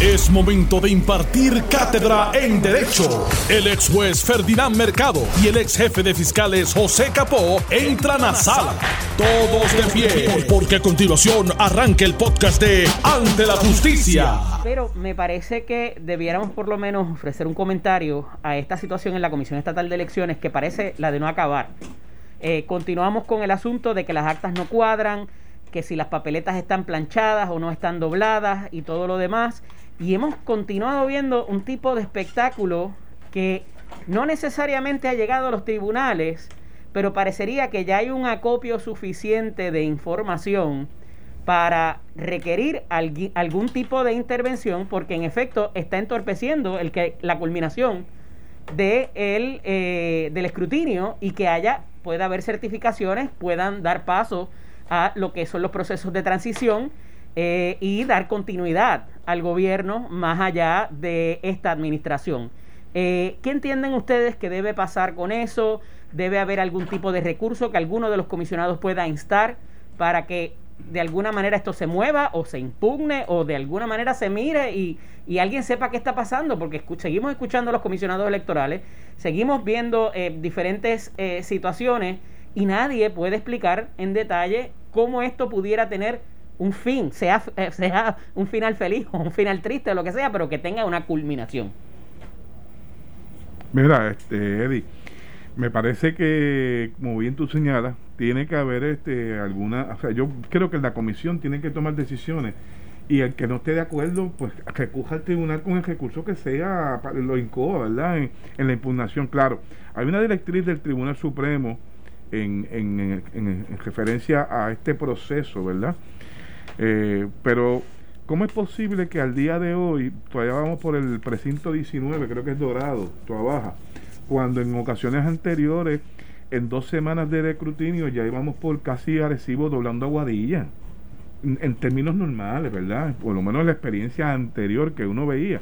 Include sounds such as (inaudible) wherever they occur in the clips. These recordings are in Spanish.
Es momento de impartir cátedra en Derecho. El ex juez Ferdinand Mercado y el ex jefe de fiscales José Capó entran a sala. Todos de pie, porque a continuación arranca el podcast de Ante la Justicia. Pero me parece que debiéramos por lo menos ofrecer un comentario a esta situación en la Comisión Estatal de Elecciones que parece la de no acabar. Eh, continuamos con el asunto de que las actas no cuadran, que si las papeletas están planchadas o no están dobladas y todo lo demás y hemos continuado viendo un tipo de espectáculo que no necesariamente ha llegado a los tribunales, pero parecería que ya hay un acopio suficiente de información para requerir algún tipo de intervención, porque en efecto está entorpeciendo el que la culminación eh, del escrutinio y que haya pueda haber certificaciones, puedan dar paso a lo que son los procesos de transición eh, y dar continuidad al gobierno más allá de esta administración. Eh, ¿Qué entienden ustedes que debe pasar con eso? ¿Debe haber algún tipo de recurso que alguno de los comisionados pueda instar para que de alguna manera esto se mueva o se impugne o de alguna manera se mire y, alguien sepa qué está pasando? Porque seguimos escuchando a los comisionados electorales, seguimos viendo eh, diferentes situaciones y nadie puede explicar en detalle cómo esto pudiera tener un fin, sea, eh, sea un final feliz o un final triste o lo que sea, pero que tenga una culminación. Mira, este, Eddie, me parece que, como bien tú señalas, tiene que haber este, alguna, o sea, yo creo que la comisión tiene que tomar decisiones y el que no esté de acuerdo, pues recurja al tribunal con el recurso que sea lo incoa, ¿verdad? En, en, la impugnación, claro. Hay una directriz del Tribunal Supremo en, en, en referencia a este proceso, ¿verdad? Eh, pero, ¿cómo es posible que al día de hoy, todavía vamos por el precinto 19, creo que es Dorado, Baja, cuando en ocasiones anteriores, en dos semanas de recrutinio, ya íbamos por casi Arecibo doblando aguadilla? En, en términos normales, ¿verdad? Por lo menos la experiencia anterior que uno veía.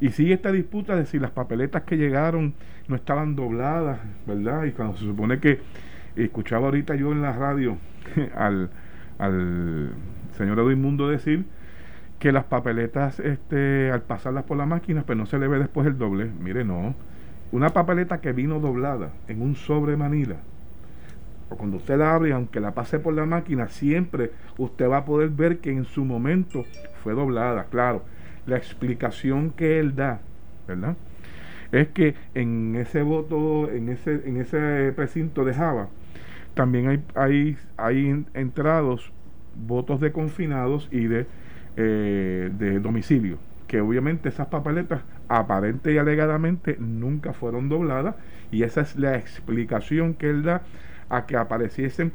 Y sigue esta disputa de si las papeletas que llegaron no estaban dobladas, ¿verdad? Y cuando se supone que escuchaba ahorita yo en la radio (laughs) al, al señor Edwin Mundo decir que las papeletas, este, al pasarlas por la máquina, pues no se le ve después el doble. Mire, no. Una papeleta que vino doblada en un sobre Manila, o cuando usted la abre, aunque la pase por la máquina, siempre usted va a poder ver que en su momento fue doblada. Claro, la explicación que él da, ¿verdad? Es que en ese voto, en ese, en ese precinto de Java, también hay, hay, hay entrados votos de confinados y de, eh, de domicilio, que obviamente esas papeletas aparente y alegadamente nunca fueron dobladas y esa es la explicación que él da a que apareciesen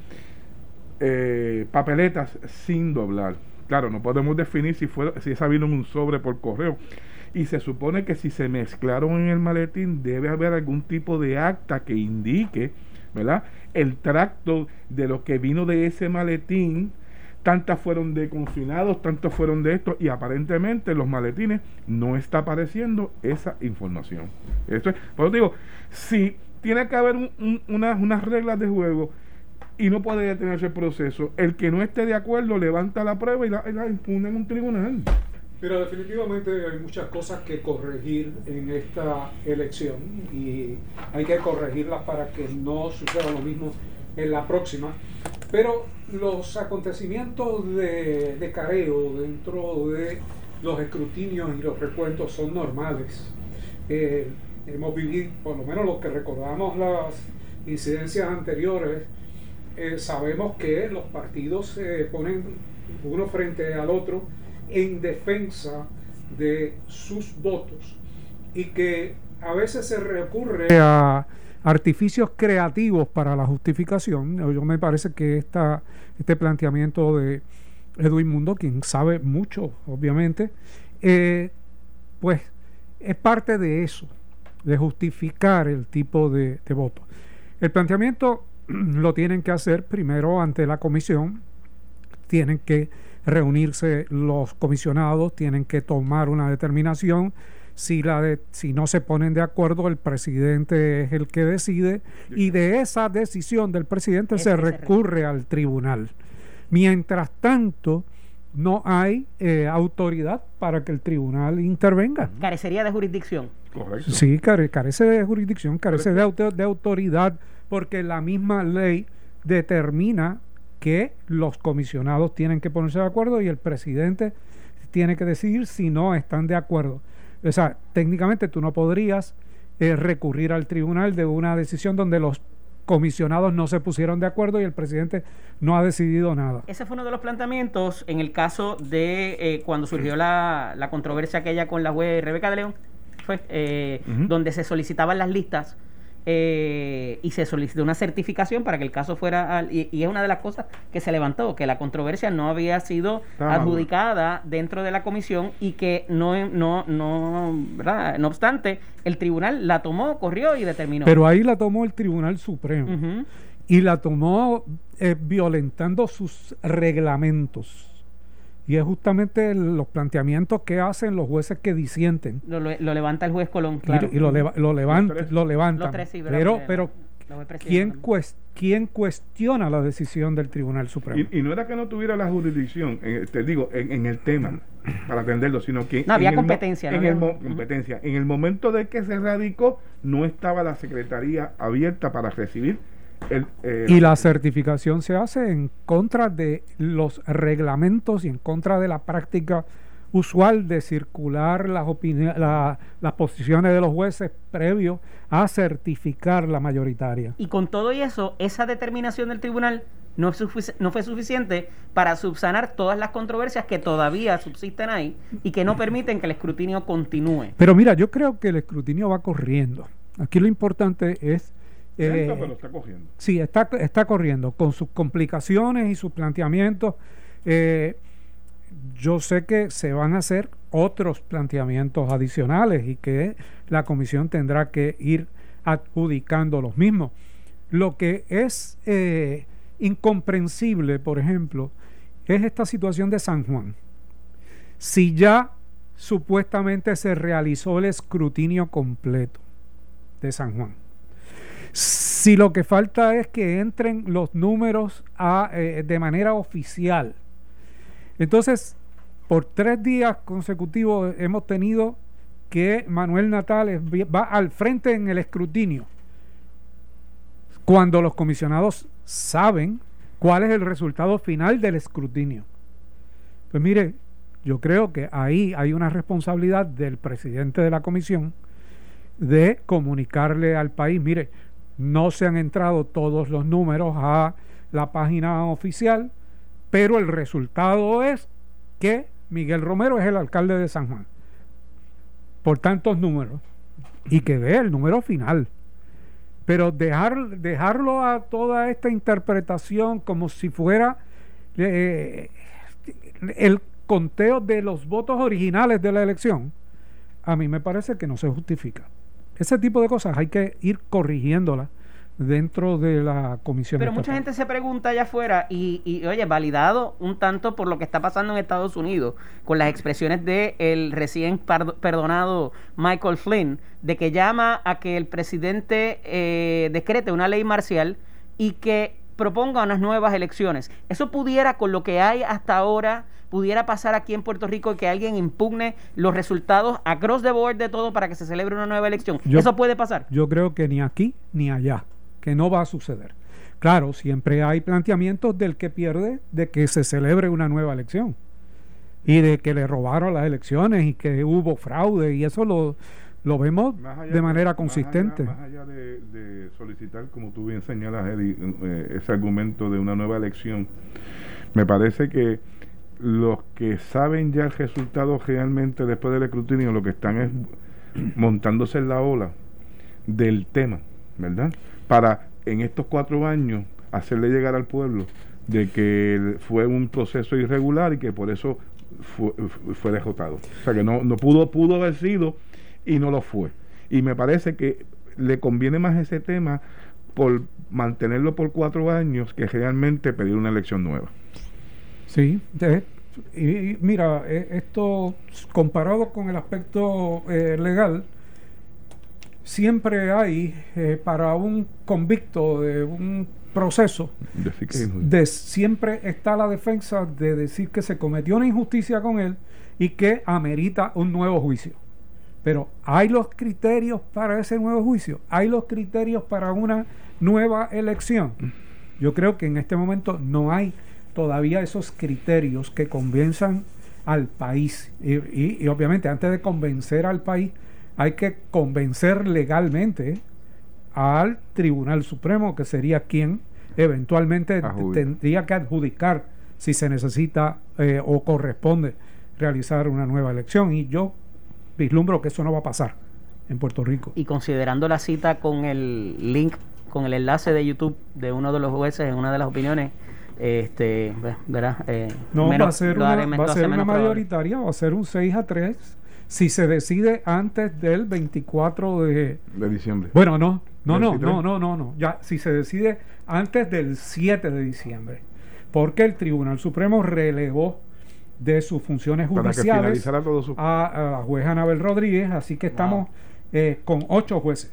eh, papeletas sin doblar. Claro, no podemos definir si, fue, si esa vino en un sobre por correo. Y se supone que si se mezclaron en el maletín debe haber algún tipo de acta que indique, ¿verdad? El tracto de lo que vino de ese maletín tantas fueron de confinados, tantos fueron de esto, y aparentemente en los maletines no está apareciendo esa información. Esto es, por eso digo, si tiene que haber unas reglas de juego y no puede detenerse el proceso, el que no esté de acuerdo levanta la prueba y la, y la impone en un tribunal. Pero definitivamente hay muchas cosas que corregir en esta elección y hay que corregirlas para que no suceda lo mismo en la próxima. Pero los acontecimientos de, careo dentro de los escrutinios y los recuentos son normales. Eh, hemos vivido, por lo menos los que recordamos las incidencias anteriores, eh, sabemos que los partidos se ponen uno frente al otro en defensa de sus votos y que a veces se recurre a artificios creativos para la justificación. Yo me parece que esta, este planteamiento de Edwin Mundo, quien sabe mucho, obviamente, eh, pues es parte de eso, de justificar el tipo de, de voto. El planteamiento (clears throat) lo tienen que hacer primero ante la comisión, tienen que reunirse los comisionados, tienen que tomar una determinación si, la de, si no se ponen de acuerdo, el presidente es el que decide y de esa decisión del presidente se recurre al tribunal. Mientras tanto, no hay eh, autoridad para que el tribunal intervenga. Carecería de jurisdicción. Correcto. Sí, carece de jurisdicción, carece de, de autoridad, porque la misma ley determina que los comisionados tienen que ponerse de acuerdo y el presidente tiene que decidir si no están de acuerdo. O sea, técnicamente tú no podrías eh, recurrir al tribunal de una decisión donde los comisionados no se pusieron de acuerdo y el presidente no ha decidido nada. Ese fue uno de los planteamientos en el caso de eh, cuando surgió la, la, controversia aquella con la juez Rebeca de León, fue, eh, donde se solicitaban las listas eh, y se solicitó una certificación para que el caso fuera y, es una de las cosas que se levantó que la controversia no había sido adjudicada dentro de la comisión y que no no no no obstante el tribunal la tomó corrió y determinó. Pero ahí la tomó el tribunal supremo y la tomó eh, violentando sus reglamentos y es justamente los planteamientos que hacen los jueces que disienten. Lo, levanta el juez Colón, claro. Y, lo, lo, levanta, lo levanta. pero, pero ¿quién, ¿quién cuestiona la decisión del Tribunal Supremo? Y, no era que no tuviera la jurisdicción, eh, te digo, en, el tema, para atenderlo, sino que... No había competencia. en el competencia. En el momento de que se radicó, no estaba la Secretaría abierta para recibir eh, y la certificación se hace en contra de los reglamentos y en contra de la práctica usual de circular las, las posiciones de los jueces previo a certificar la mayoritaria. Y con todo y eso, esa determinación del tribunal no, no fue suficiente para subsanar todas las controversias que todavía subsisten ahí y que no permiten que el escrutinio continúe. Pero mira, yo creo que el escrutinio va corriendo. Aquí lo importante es eh, pero está corriendo. Sí, está, está corriendo con sus complicaciones y sus planteamientos. Eh, yo sé que se van a hacer otros planteamientos adicionales y que la comisión tendrá que ir adjudicando los mismos. Lo que es eh, incomprensible, por ejemplo, es esta situación de San Juan. Si ya supuestamente se realizó el escrutinio completo de San Juan si lo que falta es que entren los números eh, de manera oficial. Entonces, por tres días consecutivos hemos tenido que Manuel Natales va al frente en el escrutinio. Cuando los comisionados saben cuál es el resultado final del escrutinio. Pues mire, yo creo que ahí hay una responsabilidad del presidente de la comisión de comunicarle al país, mire, no se han entrado todos los números a la página oficial, pero el resultado es que Miguel Romero es el alcalde de San Juan. Por tantos números. Y que dé el número final. Pero dejar, dejarlo a toda esta interpretación como si fuera eh, el conteo de los votos originales de la elección, a mí me parece que no se justifica. Ese tipo de cosas hay que ir corrigiéndolas dentro de la comisión. Pero mucha gente se pregunta allá afuera y, y, oye, validado un tanto por lo que está pasando en Estados Unidos con las expresiones de el recién perdonado Michael Flynn, de que llama a que el presidente eh, decrete una ley marcial y que proponga unas nuevas elecciones. Eso pudiera, con lo que hay hasta ahora, pudiera pasar aquí en Puerto Rico que alguien impugne los resultados across the board de todo para que se celebre una nueva elección. ¿Eso puede pasar? Yo creo que ni aquí ni allá, que no va a suceder. Claro, siempre hay planteamientos del que pierde de que se celebre una nueva elección y de que le robaron las elecciones y que hubo fraude y eso lo, lo vemos de manera consistente. Más allá, de, solicitar, como tú bien señalas, eh, ese argumento de una nueva elección, me parece que los que saben ya el resultado realmente después del escrutinio, lo que están es montándose en la ola del tema, ¿verdad? Para en estos cuatro años hacerle llegar al pueblo de que fue un proceso irregular y que por eso fue, fue derrotado. O sea que no, no pudo, pudo haber sido y no lo fue. Y me parece que le conviene más ese tema por mantenerlo por cuatro años que realmente pedir una elección nueva. Sí, y, mira, e, esto comparado con el aspecto eh, legal, siempre hay eh, para un convicto de un proceso, de siempre está la defensa de decir que se cometió una injusticia con él y que amerita un nuevo juicio. Pero hay los criterios para ese nuevo juicio, hay los criterios para una nueva elección. Yo creo que en este momento no hay todavía esos criterios que convenzan al país. Y, obviamente antes de convencer al país hay que convencer legalmente al Tribunal Supremo, que sería quien eventualmente tendría que adjudicar si se necesita eh, o corresponde realizar una nueva elección. Y yo vislumbro que eso no va a pasar en Puerto Rico. Y considerando la cita con el link, con el enlace de YouTube de uno de los jueces en una de las opiniones, este, ¿verdad? Eh, no, va a ser una, va a ser una mayoritaria, va a ser un 6 a 3 si se decide antes del 24 de, de diciembre. Bueno, no, no, no, no, no, no, no, ya si se decide antes del 7 de diciembre, porque el Tribunal Supremo relevó de sus funciones judiciales a, la juez Anabel Rodríguez, así que estamos eh, con ocho jueces.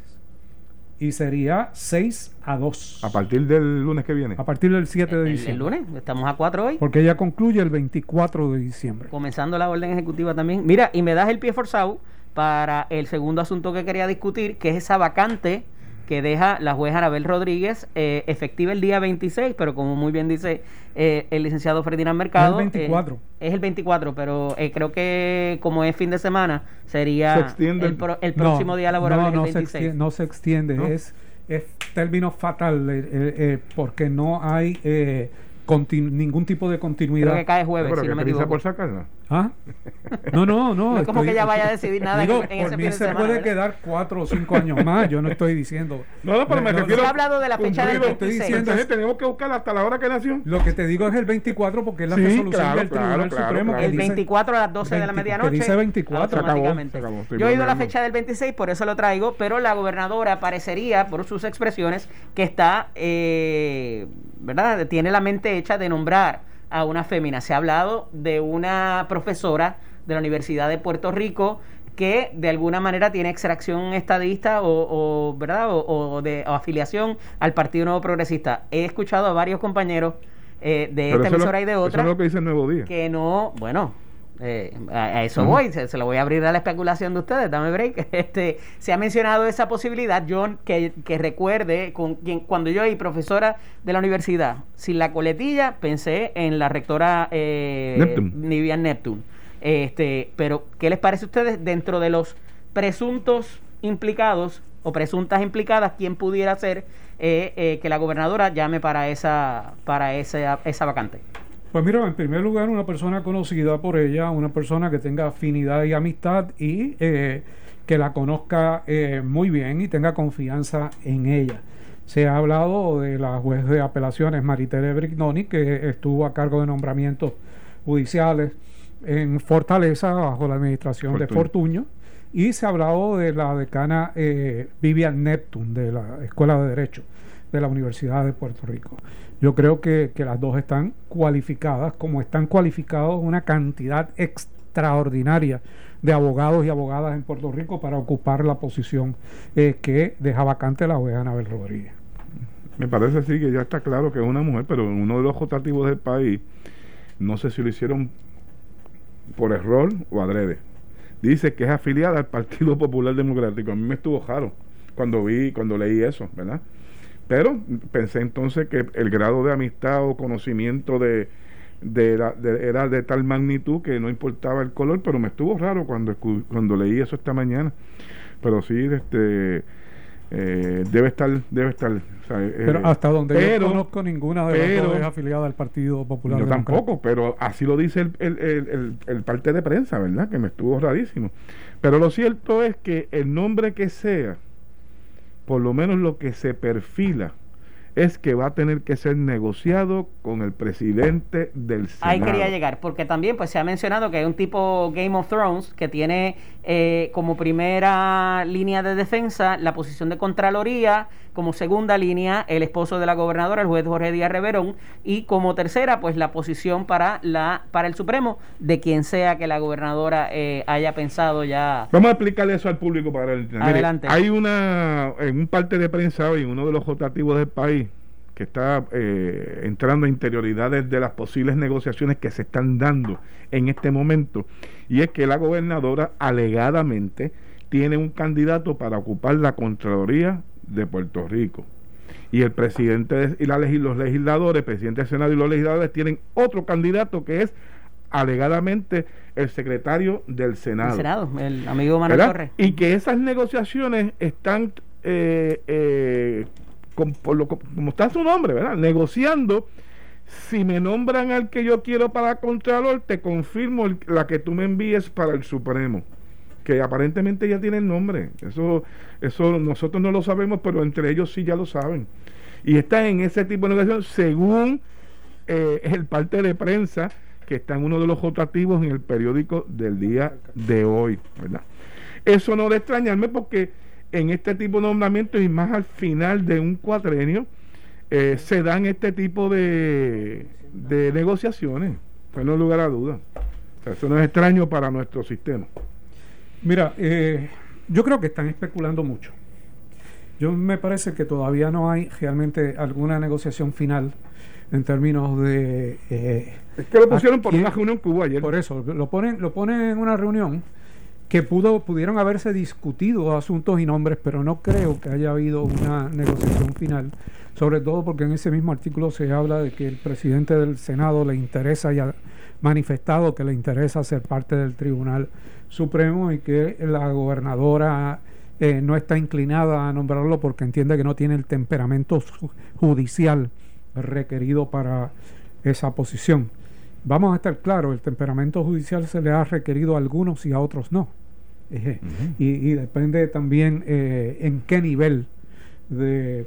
Y sería 6 a 2. A partir del lunes que viene. A partir del 7 de diciembre. El, lunes, estamos a 4 hoy. Porque ella concluye el 24 de diciembre. Comenzando la orden ejecutiva también. Mira, y me das el pie forzado para el segundo asunto que quería discutir, que es esa vacante que deja la jueza Anabel Rodríguez eh, efectiva el día 26, pero como muy bien dice eh, el licenciado Ferdinand Mercado. Es el 24. Eh, es el 24, pero creo que como es fin de semana, sería el, próximo día laboral. No, no, Se extiende, no se extiende, Es, es término fatal, porque no hay ningún tipo de continuidad. Creo que cae jueves, si no me equivoco. por sacarla? ¿Ah? No, no, no. (laughs) no es como que ella vaya a decidir nada digo, en, por mí se puede quedar cuatro o cinco años más. Yo no estoy diciendo. No, no, pero me refiero. No, hablado de la fecha del 26. Estoy diciendo, Entonces, tenemos que buscar hasta la hora que nació. Lo que te digo es el 24 porque es la sí, resolución claro, del Tribunal claro, Supremo. el 24 a las 12 de la medianoche. dice 24. Automáticamente. Acabó, acabó, Yo he oído la fecha del 26, por eso lo traigo, pero la gobernadora parecería, por sus expresiones, que está, eh, ¿verdad? Tiene la mente hecha de nombrar a una fémina. Se ha hablado de una profesora de la Universidad de Puerto Rico que de alguna manera tiene extracción estadista o, verdad o, de afiliación al Partido Nuevo Progresista. He escuchado a varios compañeros eh, de esta emisora y de otra que dice Nuevo Día. que no, bueno, eh, a, eso voy, se, lo voy a abrir a la especulación de ustedes, dame break. (laughs) Este, se ha mencionado esa posibilidad, John, que, que recuerde, con quien, cuando yo y profesora de la universidad, sin la coletilla, pensé en la rectora eh, Neptune. Nivian Neptune. Este, pero, ¿qué les parece a ustedes dentro de los presuntos implicados o presuntas implicadas, quién pudiera ser eh, eh, que la gobernadora llame para esa, para esa, esa vacante? Pues mira, en primer lugar, una persona conocida por ella, una persona que tenga afinidad y amistad y eh, que la conozca eh, muy bien y tenga confianza en ella. Se ha hablado de la juez de apelaciones Maritere Brignoni, que estuvo a cargo de nombramientos judiciales en Fortaleza bajo la administración de Fortuño. Y se ha hablado de la decana eh, Vivian Neptune de la Escuela de Derecho de la Universidad de Puerto Rico. Yo creo que, las dos están cualificadas, como están cualificados una cantidad extraordinaria de abogados y abogadas en Puerto Rico para ocupar la posición eh, que deja vacante la jueza Anabel Rodríguez. Me parece sí que ya está claro que es una mujer, pero uno de los rotativos del país, no sé si lo hicieron por error o adrede. Dice que es afiliada al Partido Popular Democrático. A mí me estuvo raro cuando vi, cuando leí eso, ¿verdad? Pero pensé entonces que el grado de amistad o conocimiento de, era de tal magnitud que no importaba el color, pero me estuvo raro cuando, cuando leí eso esta mañana. Pero sí, este eh, debe estar, debe estar. Eh, pero hasta donde yo no conozco ninguna de las dos afiliada al Partido Popular. Yo tampoco, pero así lo dice el, el, el, el, parte de prensa, ¿verdad? Que me estuvo rarísimo. Pero lo cierto es que el nombre que sea, por lo menos lo que se perfila es que va a tener que ser negociado con el presidente del Senado. Ahí quería llegar, porque también pues se ha mencionado que hay un tipo Game of Thrones que tiene eh, como primera línea de defensa la posición de Contraloría, como segunda línea el esposo de la gobernadora, el juez Jorge Díaz Reverón, y como tercera pues la posición para, la, para el Supremo de quien sea que la gobernadora eh, haya pensado ya. Vamos a explicarle eso al público para el Adelante. hay una, en un parte de prensa hoy, en uno de los rotativos del país, que está eh, entrando a interioridades de las posibles negociaciones que se están dando en este momento, y es que la gobernadora alegadamente tiene un candidato para ocupar la Contraloría de Puerto Rico. Y el presidente y la, los legisladores, el presidente del Senado y los legisladores tienen otro candidato que es alegadamente el secretario del Senado. El Senado, el amigo Manuel Torres. Y que esas negociaciones están, eh, eh, como está su nombre, ¿verdad? Negociando. Si me nombran al que yo quiero para Contralor, te confirmo la que tú me envíes para el Supremo que aparentemente ya tienen nombre. Eso, eso nosotros no lo sabemos, pero entre ellos sí ya lo saben. Y está en ese tipo de negociación según eh, el parte de prensa que está en uno de los rotativos en el periódico del día de hoy. ¿verdad? Eso no debe extrañarme porque en este tipo de nombramientos y más al final de un cuatrenio eh, se dan este tipo de, de negociaciones. Pues no lugar a duda. eso no es extraño para nuestro sistema. Mira, eh, yo creo que están especulando mucho. Yo me parece que todavía no hay realmente alguna negociación final en términos de... Eh, es que lo pusieron por una reunión que hubo ayer. Por eso, lo ponen, lo ponen en una reunión que pudo, pudieron haberse discutido asuntos y nombres, pero no creo que haya habido una negociación final, sobre todo porque en ese mismo artículo se habla de que el presidente del Senado le interesa y ha manifestado que le interesa ser parte del Tribunal Supremo y que la gobernadora eh, no está inclinada a nombrarlo porque entiende que no tiene el temperamento judicial requerido para esa posición. Vamos a estar claros, el temperamento judicial se le ha requerido a algunos y a otros no. y, depende también eh, en qué nivel de,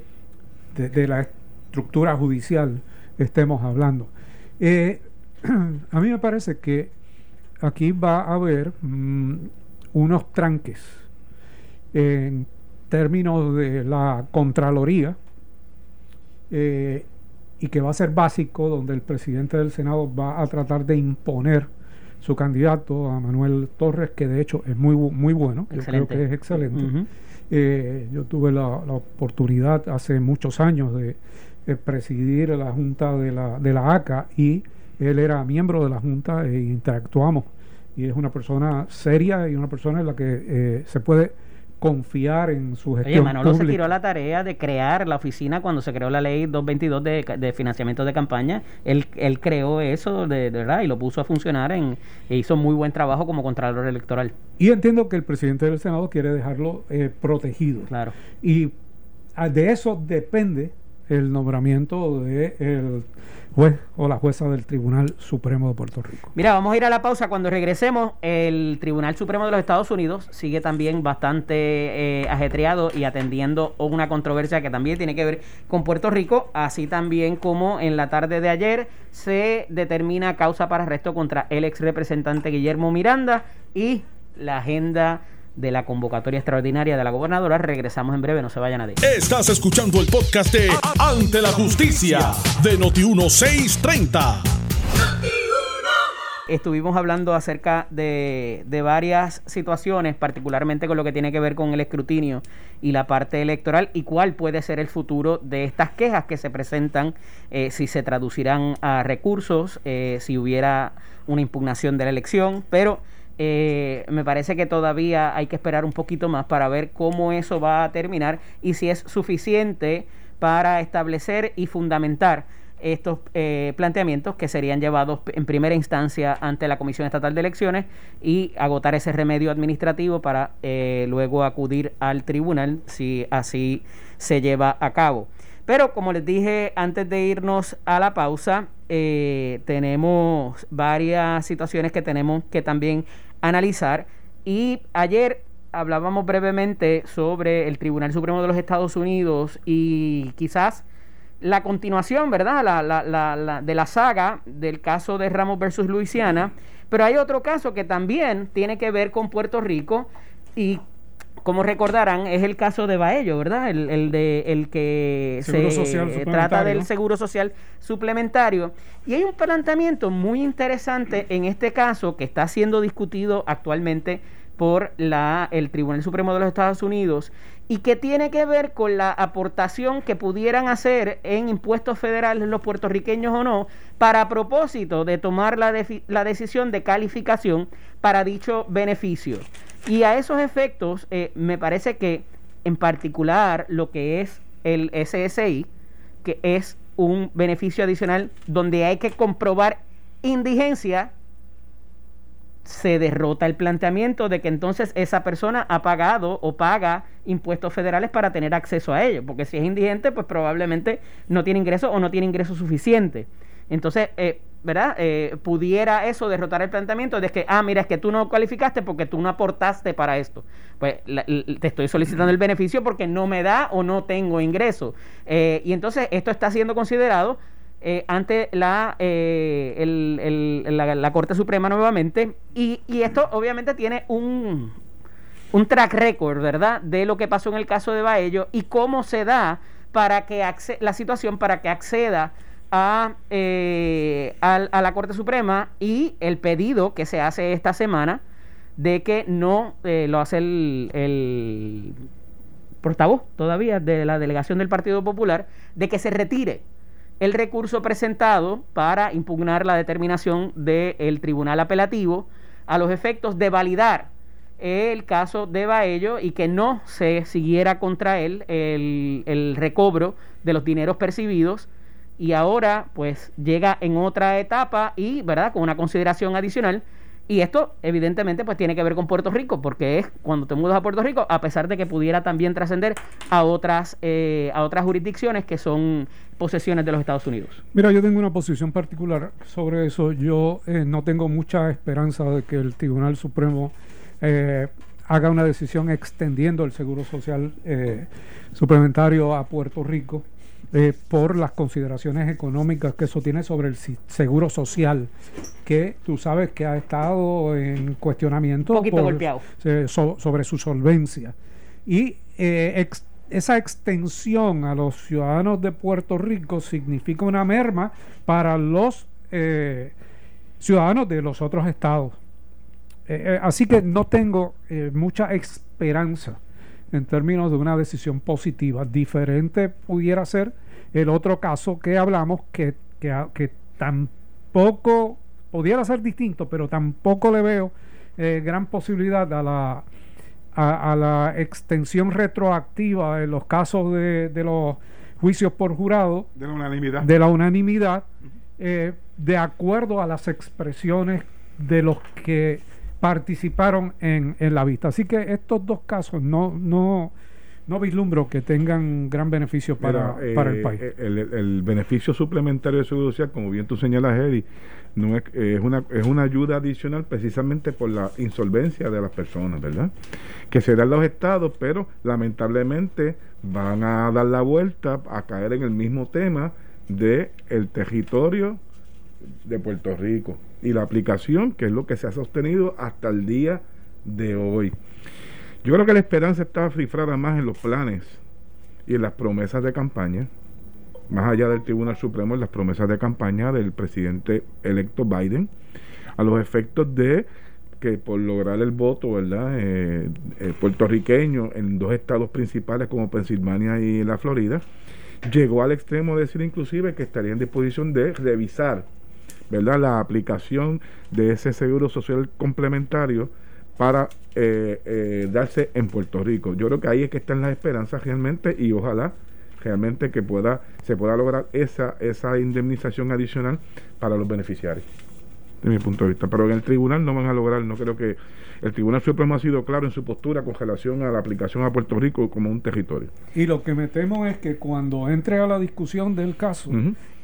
de, la estructura judicial estemos hablando. Eh, (clears throat) a mí me parece que aquí va a haber mm, unos tranques. En términos de la Contraloría eh, y que va a ser básico, donde el presidente del Senado va a tratar de imponer su candidato a Manuel Torres, que de hecho es muy, muy bueno, yo creo que es excelente. Eh, yo tuve la, oportunidad hace muchos años de, presidir la Junta de la, de la ACA y él era miembro de la Junta e interactuamos. Y es una persona seria y una persona en la que eh, se puede confiar en su gestión. Oye, Manolo se tiró la tarea de crear la oficina cuando se creó la ley 222 de, de financiamiento de campaña. Él, él creó eso, de, verdad, y lo puso a funcionar en, e hizo muy buen trabajo como contralor electoral. Y entiendo que el presidente del Senado quiere dejarlo eh, protegido. Claro. Y ah, de eso depende el nombramiento de el juez o la jueza del Tribunal Supremo de Puerto Rico. Mira, vamos a ir a la pausa. Cuando regresemos, el Tribunal Supremo de los Estados Unidos sigue también bastante eh, ajetreado y atendiendo una controversia que también tiene que ver con Puerto Rico, así también como en la tarde de ayer se determina causa para arresto contra el ex representante Guillermo Miranda y la agenda de la convocatoria extraordinaria de la gobernadora. Regresamos en breve, no se vayan a decir. Estás escuchando el podcast de Ante la Justicia de Noti1630. Estuvimos hablando acerca de, de, varias situaciones, particularmente con lo que tiene que ver con el escrutinio y la parte electoral y cuál puede ser el futuro de estas quejas que se presentan, eh, si se traducirán a recursos, eh, si hubiera una impugnación de la elección, pero eh, me parece que todavía hay que esperar un poquito más para ver cómo eso va a terminar y si es suficiente para establecer y fundamentar estos eh, planteamientos que serían llevados en primera instancia ante la Comisión Estatal de Elecciones y agotar ese remedio administrativo para eh, luego acudir al tribunal si así se lleva a cabo. Pero como les dije antes de irnos a la pausa, eh, tenemos varias situaciones que tenemos que también analizar. Y ayer hablábamos brevemente sobre el Tribunal Supremo de los Estados Unidos y quizás la continuación, ¿verdad? La, la, la, de la saga del caso de Ramos versus Luisiana. Pero hay otro caso que también tiene que ver con Puerto Rico y como recordarán, es el caso de Baello, ¿verdad? El, el de el que se trata del seguro social suplementario. Y hay un planteamiento muy interesante en este caso que está siendo discutido actualmente por la, el Tribunal Supremo de los Estados Unidos y que tiene que ver con la aportación que pudieran hacer en impuestos federales los puertorriqueños o no, para propósito de tomar la, la decisión de calificación para dicho beneficio. Y a esos efectos, eh, me parece que en particular lo que es el SSI, que es un beneficio adicional donde hay que comprobar indigencia, se derrota el planteamiento de que entonces esa persona ha pagado o paga impuestos federales para tener acceso a ellos, porque si es indigente, pues probablemente no tiene ingreso o no tiene ingreso suficiente. Entonces, eh, ¿verdad? Eh, pudiera eso derrotar el planteamiento de que, ah, mira, es que tú no cualificaste porque tú no aportaste para esto. Pues te estoy solicitando el beneficio porque no me da o no tengo ingreso. Eh, y entonces esto está siendo considerado eh, ante la, la, Corte Suprema nuevamente. Y, y esto obviamente tiene un, un track record, ¿verdad? De lo que pasó en el caso de Baello y cómo se da para que la situación para que acceda eh, a, la Corte Suprema y el pedido que se hace esta semana de que no eh, lo hace el, el, portavoz todavía de la delegación del Partido Popular, de que se retire el recurso presentado para impugnar la determinación del Tribunal Apelativo a los efectos de validar el caso de Baello y que no se siguiera contra él el, el recobro de los dineros percibidos y ahora pues llega en otra etapa y, ¿verdad?, con una consideración adicional. Y esto evidentemente pues tiene que ver con Puerto Rico, porque es cuando te mudas a Puerto Rico, a pesar de que pudiera también trascender a otras, eh, a otras jurisdicciones que son posesiones de los Estados Unidos. Mira, yo tengo una posición particular sobre eso. Yo eh, no tengo mucha esperanza de que el Tribunal Supremo eh, haga una decisión extendiendo el seguro social suplementario a Puerto Rico. Eh, por las consideraciones económicas que eso tiene sobre el seguro social, que tú sabes que ha estado en cuestionamiento sobre su solvencia. Y eh, esa extensión a los ciudadanos de Puerto Rico significa una merma para los eh, ciudadanos de los otros estados. así que no tengo mucha esperanza en términos de una decisión positiva. Diferente pudiera ser el otro caso que hablamos que, que, tampoco pudiera ser distinto, pero tampoco le veo eh, gran posibilidad a la, a, la extensión retroactiva en los casos de, de, los juicios por jurado. De la unanimidad. De la unanimidad, eh, de acuerdo a las expresiones de los que participaron en, en la vista. Así que estos dos casos no, no, no vislumbro que tengan gran beneficio para, para el país. Eh, el, beneficio suplementario de seguro social, como bien tú señalas, Eddie, no es, es, una, es una ayuda adicional precisamente por la insolvencia de las personas, ¿verdad? Que se da en los estados, pero lamentablemente van a dar la vuelta a caer en el mismo tema de el territorio de Puerto Rico y la aplicación, que es lo que se ha sostenido hasta el día de hoy. Yo creo que la esperanza estaba cifrada más en los planes y en las promesas de campaña, más allá del Tribunal Supremo, en las promesas de campaña del presidente electo Biden, a los efectos de que por lograr el voto verdad eh, eh, puertorriqueño en dos estados principales como Pensilvania y la Florida llegó al extremo de decir inclusive que estaría en disposición de revisar verdad la aplicación de ese seguro social complementario para eh, eh, darse en Puerto Rico. Yo creo que ahí es que están las esperanzas realmente y ojalá realmente que pueda se pueda lograr esa esa indemnización adicional para los beneficiarios de mi punto de vista. Pero en el tribunal no van a lograr, no creo que el Tribunal Supremo ha sido claro en su postura con relación a la aplicación a Puerto Rico como un territorio. Y lo que me temo es que cuando entre a la discusión del caso,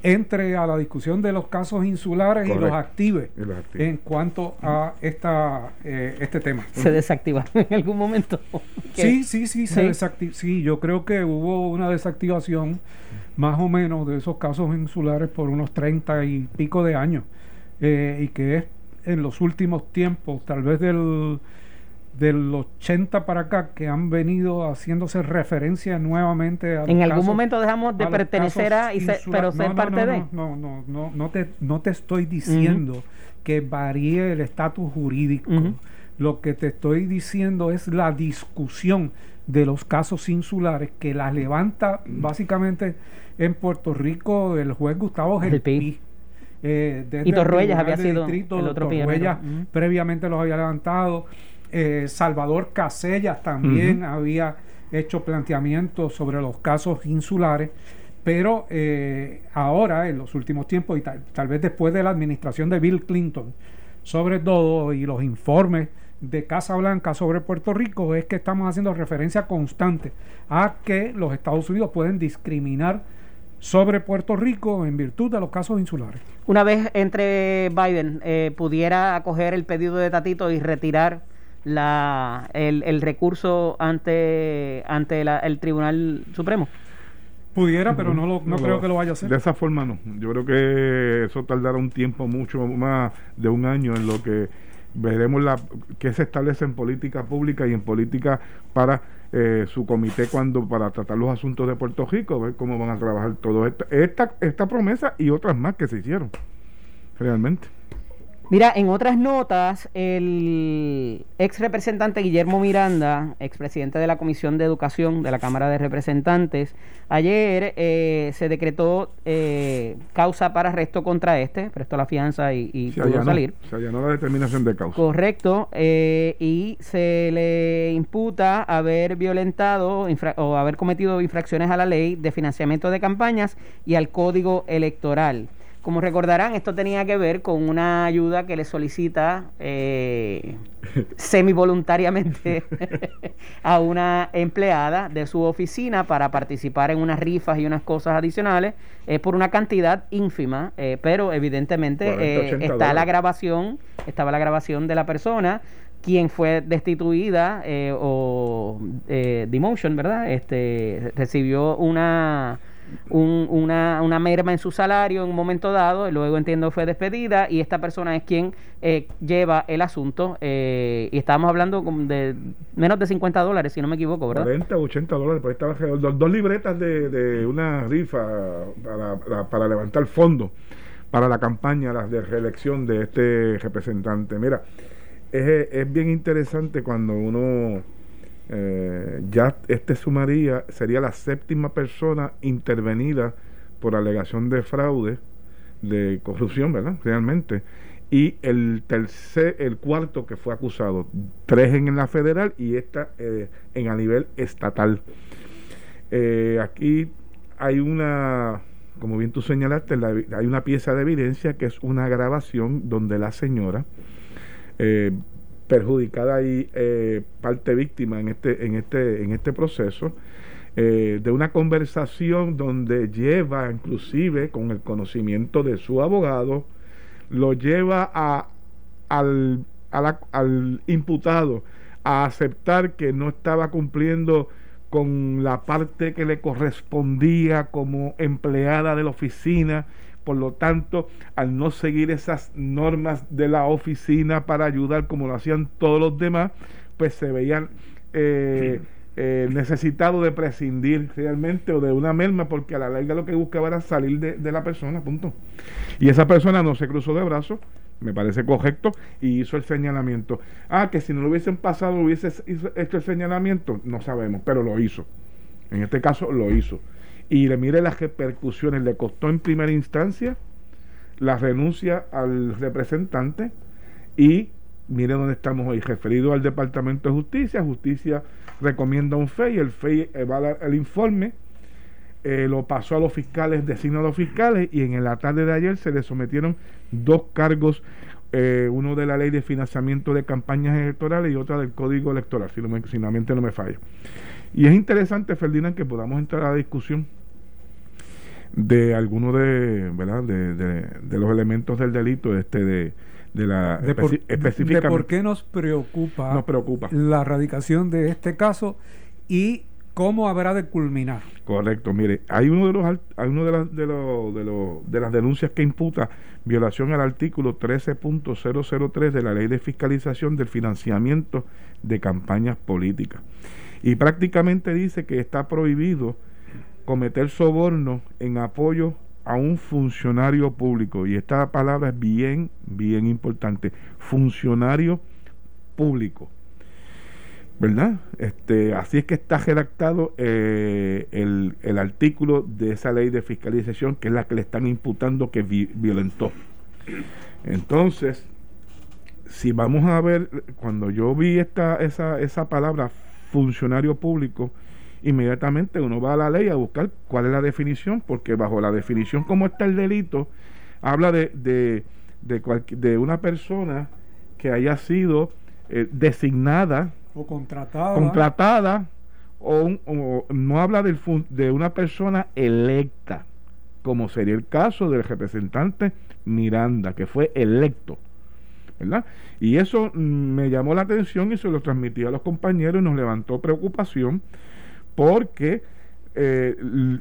entre a la discusión de los casos insulares y los active, en cuanto a esta eh, este tema. ¿Se desactiva (laughs) en algún momento? (laughs) Sí, sí, sí, se desactiva. Sí, yo creo que hubo una desactivación más o menos de esos casos insulares por unos 30 y pico de años. Eh, y que es en los últimos tiempos, tal vez del, del 80 para acá, que han venido haciéndose referencia nuevamente a... En algún momento dejamos de pertenecer a, y pero ser parte de... No, no, no, no, te, no te estoy diciendo que varíe el estatus jurídico. Lo que te estoy diciendo es la discusión de los casos insulares que las levanta básicamente en Puerto Rico el juez Gustavo Gelpi. Eh, y Torruellas había sido el otro previamente los había levantado. Eh, Salvador Casellas también había hecho planteamientos sobre los casos insulares. Pero eh, ahora, en los últimos tiempos, y tal, vez después de la administración de Bill Clinton, sobre todo, y los informes de Casa Blanca sobre Puerto Rico, es que estamos haciendo referencia constante a que los Estados Unidos pueden discriminar sobre Puerto Rico en virtud de los casos insulares. Una vez entre Biden eh, pudiera acoger el pedido de Tatito y retirar la, el, recurso ante, ante el Tribunal Supremo. Pudiera, pero no, lo, no, creo que lo vaya a hacer. De esa forma no. Yo creo que eso tardará un tiempo mucho más de un año en lo que veremos la qué se establece en política pública y en política para eh, su comité cuando para tratar los asuntos de Puerto Rico, ver cómo van a trabajar todo esto, esta, esta promesa y otras más que se hicieron realmente. Mira, en otras notas, el ex representante Guillermo Miranda, expresidente de la Comisión de Educación de la Cámara de Representantes, ayer eh, se decretó eh, causa para arresto contra este, prestó la fianza y, pudo salir. Se allanó la determinación de causa. Correcto, eh, y se le imputa haber violentado o haber cometido infracciones a la ley de financiamiento de campañas y al código electoral. Como recordarán, esto tenía que ver con una ayuda que le solicita eh, (laughs) semi voluntariamente (laughs) a una empleada de su oficina para participar en unas rifas y unas cosas adicionales eh, por una cantidad ínfima, eh, pero evidentemente eh, está la grabación, estaba la grabación de la persona quien fue destituida o demotion, ¿verdad? Este recibió una una, una, merma en su salario en un momento dado, y luego entiendo fue despedida y esta persona es quien eh, lleva el asunto y estábamos hablando de menos de 50 dólares, si no me equivoco, ¿verdad? 40 o 80 dólares, por estaba dos, dos libretas de, de, una rifa para, para, levantar fondos para la campaña de reelección de este representante. Mira, es, es bien interesante cuando uno eh, ya este sumaría sería la séptima persona intervenida por alegación de fraude, de corrupción, ¿verdad? Realmente. Y el tercer, el cuarto que fue acusado, tres en la federal y esta eh, en a nivel estatal. Eh, aquí hay una, como bien tú señalaste, hay una pieza de evidencia que es una grabación donde la señora perjudicada y eh, parte víctima en este, en este, en este proceso, eh, de una conversación donde lleva, inclusive con el conocimiento de su abogado, lo lleva a, al, al imputado a aceptar que no estaba cumpliendo con la parte que le correspondía como empleada de la oficina por lo tanto, al no seguir esas normas de la oficina para ayudar como lo hacían todos los demás, pues se veían eh, eh, necesitados de prescindir realmente o de una merma, porque a la larga lo que buscaba era salir de, la persona, punto. Y esa persona no se cruzó de brazos, me parece correcto, y hizo el señalamiento. Ah, que si no lo hubiesen pasado, hubiese hecho el señalamiento, no sabemos, pero lo hizo. En este caso lo hizo y le mire las repercusiones. Le costó en primera instancia la renuncia al representante y mire dónde estamos hoy, referido al Departamento de Justicia. Justicia recomienda un FEI, el FEI evalúa el informe, eh, lo pasó a los fiscales, designa a los fiscales y en la tarde de ayer se le sometieron dos cargos, eh, uno de la ley de financiamiento de campañas electorales y otra del código electoral, si, no me, si no me falla. Y es interesante, Ferdinand, que podamos entrar a la discusión de algunos de, ¿verdad? De, de, los elementos del delito este de, de la de por, de por qué nos preocupa, nos preocupa la erradicación de este caso y cómo habrá de culminar. Correcto, mire, hay uno de los hay uno de las de, los, de, los, de las denuncias que imputa violación al artículo 13.003 de la Ley de Fiscalización del Financiamiento de Campañas Políticas. Y prácticamente dice que está prohibido cometer soborno en apoyo a un funcionario público. Y esta palabra es bien, bien importante. Funcionario público. ¿Verdad? Este, así es que está redactado eh, el, el, artículo de esa ley de fiscalización, que es la que le están imputando que violentó. Entonces, si vamos a ver, cuando yo vi esta, esa, esa palabra funcionario público, inmediatamente uno va a la ley a buscar cuál es la definición, porque bajo la definición como está el delito, habla de, de, de, de una persona que haya sido eh, designada o contratada. Contratada o, no habla del, de una persona electa, como sería el caso del representante Miranda, que fue electo. ¿verdad? Y eso mm, me llamó la atención y se lo transmití a los compañeros y nos levantó preocupación porque eh,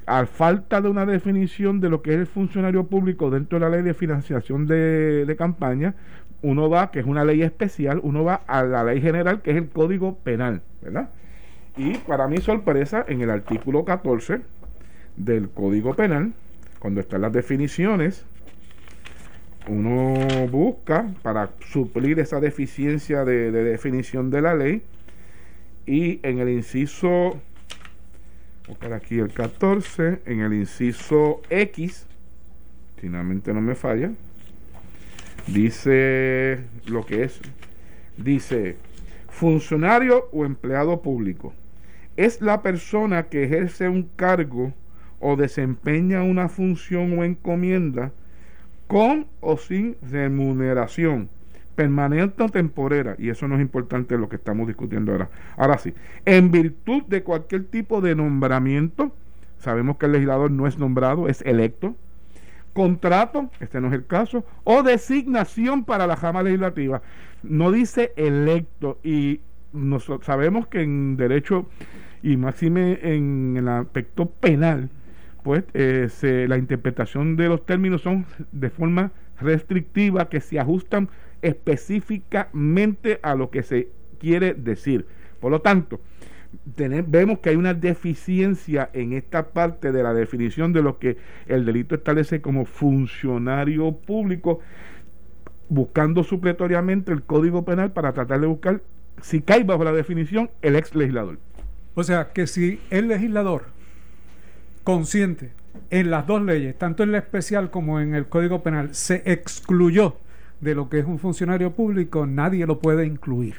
a falta de una definición de lo que es el funcionario público dentro de la ley de financiación de, campaña, uno va, que es una ley especial, uno va a la ley general, que es el Código Penal, ¿verdad? Y para mi sorpresa, en el artículo 14 del Código Penal, cuando están las definiciones, uno busca para suplir esa deficiencia de, definición de la ley y en el inciso, buscar aquí el 14, en el inciso X, finalmente no me falla, Dice lo que es. Dice, funcionario o empleado público. Es la persona que ejerce un cargo o desempeña una función o encomienda con o sin remuneración, permanente o temporera, y eso no es importante lo que estamos discutiendo ahora. Ahora sí, en virtud de cualquier tipo de nombramiento, sabemos que el legislador no es nombrado, es electo, contrato, este no es el caso, o designación para la Jama Legislativa. No dice electo y nosotros sabemos que en derecho y máxime en el aspecto penal, pues eh, la interpretación de los términos son de forma restrictiva que se ajustan específicamente a lo que se quiere decir. Por lo tanto, vemos que hay una deficiencia en esta parte de la definición de lo que el delito establece como funcionario público, buscando supletoriamente el Código Penal para tratar de buscar si cae bajo la definición el ex legislador. O sea, que si el legislador consciente en las dos leyes, tanto en la especial como en el Código Penal, se excluyó de lo que es un funcionario público, nadie lo puede incluir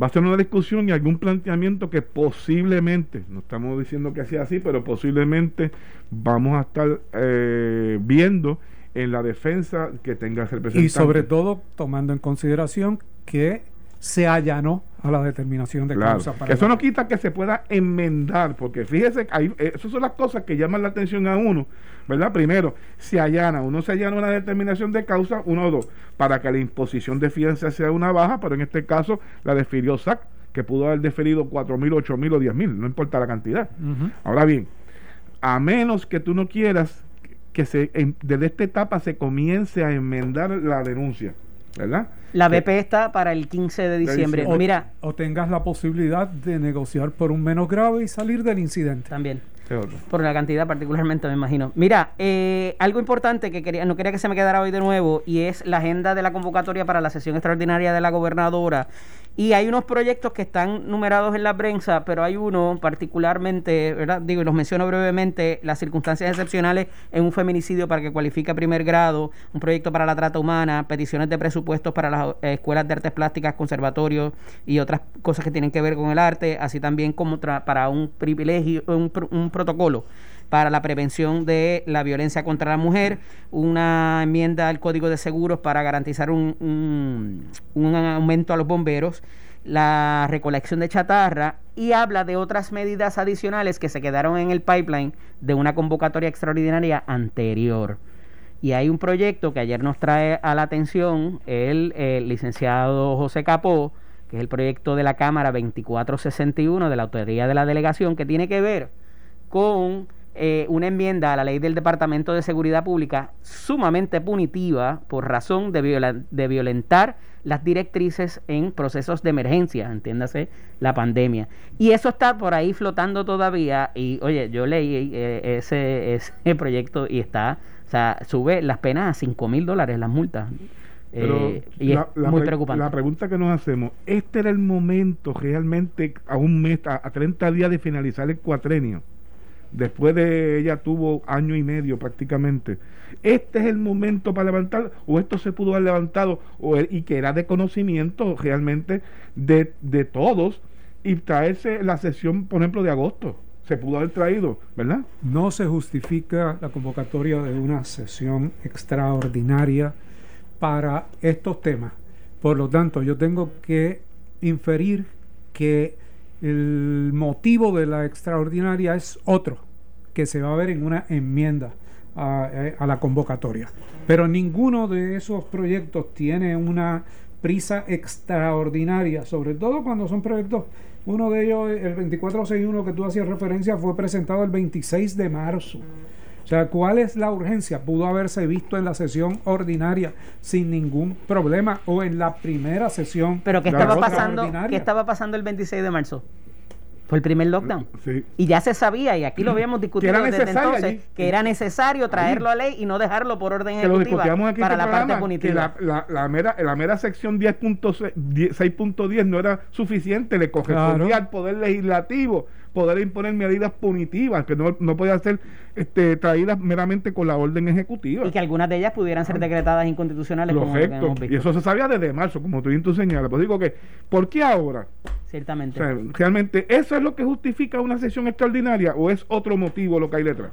va a ser una discusión y algún planteamiento que posiblemente, no estamos diciendo que sea así, pero posiblemente vamos a estar eh, viendo en la defensa que tenga el representante. Y sobre todo tomando en consideración que se allanó a la determinación de causa. Para eso no quita que se pueda enmendar, porque fíjese, hay, eh, esas son las cosas que llaman la atención a uno, ¿verdad? Primero, se allana, uno se allana una determinación de causa, uno o dos, para que la imposición de fianza sea una baja, pero en este caso la defirió SAC, que pudo haber deferido cuatro mil, ocho mil o diez mil, no importa la cantidad. Ahora bien, a menos que tú no quieras que se desde esta etapa se comience a enmendar la denuncia ¿verdad? La BP está para el 15 de diciembre. O, Mira, o tengas la posibilidad de negociar por un menos grave y salir del incidente. También. Por la cantidad particularmente, me imagino. Mira, eh, algo importante que quería, no quería que se me quedara hoy de nuevo, y es la agenda de la convocatoria para la sesión extraordinaria de la gobernadora y hay unos proyectos que están numerados en la prensa, pero hay uno particularmente, ¿verdad? Digo, los menciono brevemente, las circunstancias excepcionales en un feminicidio para que cualifique a primer grado, un proyecto para la trata humana, peticiones de presupuestos para las eh, escuelas de artes plásticas, conservatorios y otras cosas que tienen que ver con el arte, así también como para un privilegio, un protocolo para la prevención de la violencia contra la mujer, una enmienda al Código de Seguros para garantizar un, un, aumento a los bomberos, la recolección de chatarra y habla de otras medidas adicionales que se quedaron en el pipeline de una convocatoria extraordinaria anterior. Y hay un proyecto que ayer nos trae a la atención el, el licenciado José Capó, que es el proyecto de la Cámara 2461 de la Autoridad de la Delegación, que tiene que ver con eh, una enmienda a la ley del Departamento de Seguridad Pública sumamente punitiva por razón de, de violentar las directrices en procesos de emergencia, entiéndase, la pandemia. Y eso está por ahí flotando todavía. Y oye, yo leí eh, ese, ese (laughs) proyecto y está, o sea, sube las penas a 5 mil dólares las multas. Eh, y es muy preocupante. La pregunta que nos hacemos, ¿este era el momento realmente a un mes, a, 30 días de finalizar el cuatrenio? Después de ella tuvo año y medio prácticamente. ¿Este es el momento para levantar o esto se pudo haber levantado o, y que era de conocimiento realmente de, de todos y traerse la sesión, por ejemplo, de agosto? se pudo haber traído, ¿verdad? No se justifica la convocatoria de una sesión extraordinaria para estos temas. Por lo tanto, yo tengo que inferir que el motivo de la extraordinaria es otro, que se va a ver en una enmienda a, la convocatoria. Pero ninguno de esos proyectos tiene una prisa extraordinaria, sobre todo cuando son proyectos uno de ellos, el 2461 que tú hacías referencia, fue presentado el 26 de marzo. O sea, ¿cuál es la urgencia? Pudo haberse visto en la sesión ordinaria sin ningún problema o en la primera sesión. Pero ¿qué estaba pasando? ¿Qué estaba pasando el 26 de marzo? Fue el primer lockdown. Y ya se sabía, y aquí lo habíamos (clears throat) discutido desde entonces, que era necesario traerlo a ley y no dejarlo por orden ejecutiva para la parte punitiva. la, mera, la mera sección 10.6.10 no era suficiente, le correspondía al Poder Legislativo poder imponer medidas punitivas que no, no podían ser este, traídas meramente con la orden ejecutiva. Y que algunas de ellas pudieran ser decretadas inconstitucionales. Correcto. y eso se sabía desde marzo, como tú bien tú señalas. Pues digo que, ¿por qué ahora? Ciertamente. realmente, ¿eso es lo que justifica una sesión extraordinaria o es otro motivo lo que hay detrás?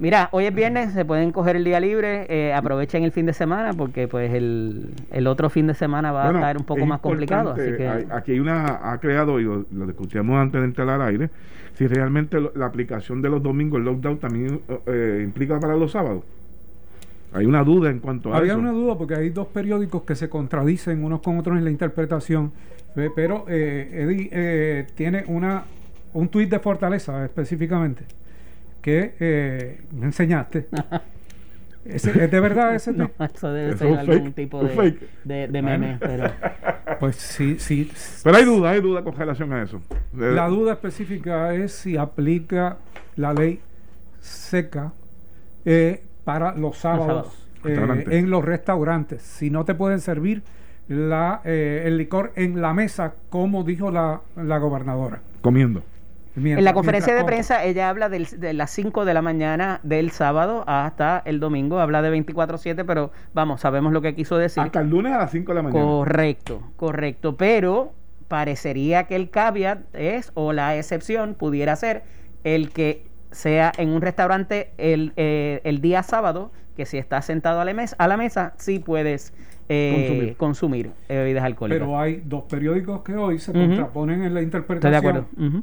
Mira, hoy es viernes, se pueden coger el día libre, eh, aprovechen el fin de semana porque pues el, el otro fin de semana va a estar un poco más complicado. Así que... aquí hay una, ha creado, y lo, discutíamos antes de entrar al aire, si realmente la aplicación de los domingos, el lockdown también eh, implica para los sábados. Hay una duda en cuanto a Había una duda porque hay dos periódicos que se contradicen unos con otros en la interpretación, pero eh, Eddie eh, tiene una un tuit de Fortaleza específicamente que eh, me enseñaste. (laughs) ¿Es, de verdad ese no, eso debe ser algún tipo de, de, meme, pero... (laughs) Pues sí, sí. Pero hay duda, hay duda con relación a eso. La duda específica es si aplica la ley seca eh, para los sábados eh, en los restaurantes. Si no te pueden servir la, el licor en la mesa, como dijo la, la gobernadora. Comiendo en la conferencia de prensa ella habla de las 5 de la mañana del sábado hasta el domingo, habla de 24/7, pero vamos, sabemos lo que quiso decir. Hasta el lunes a las 5 de la mañana. Correcto, correcto, pero parecería que el caveat es, o la excepción pudiera ser, el que sea en un restaurante el, eh, el día sábado, que si estás sentado a la mesa, a la mesa sí puedes eh, consumir. bebidas alcohólicas. Pero hay dos periódicos que hoy se contraponen en la interpretación. Estoy de acuerdo.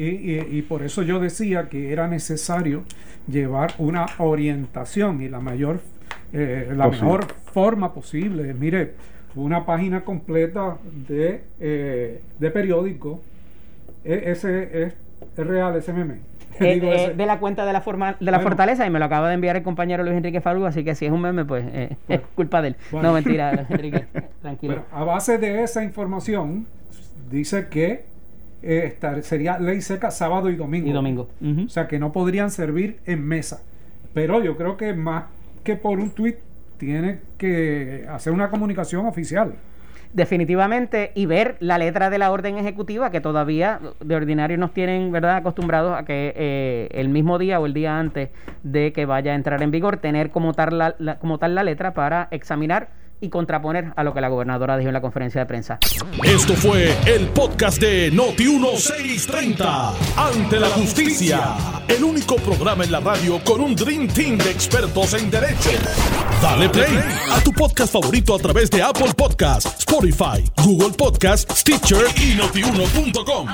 Y, por eso yo decía que era necesario llevar una orientación y la mayor eh, la mejor forma posible. Mire, una página completa de, eh, de periódico. E, ese es, real, ese meme. (laughs) Eh, de la cuenta de la forma de la fortaleza y me lo acaba de enviar el compañero Luis Enrique Falgo, así que si es un meme, pues es culpa de él. No, mentira, (laughs) Enrique, tranquilo. a base de esa información, dice que eh, sería ley seca sábado y domingo. Y domingo. O sea que no podrían servir en mesa. Pero yo creo que más que por un tuit tiene que hacer una comunicación oficial. Definitivamente, y ver la letra de la orden ejecutiva, que todavía de ordinario nos tienen verdad acostumbrados a que eh, el mismo día o el día antes de que vaya a entrar en vigor, tener como tal la, como tal la letra para examinar y contraponer a lo que la gobernadora dijo en la conferencia de prensa. Esto fue el podcast de Noti 1630. Ante la justicia. El único programa en la radio con un Dream Team de expertos en derecho. Dale play a tu podcast favorito a través de Apple Podcasts, Spotify, Google Podcasts, Stitcher y notiuno.com.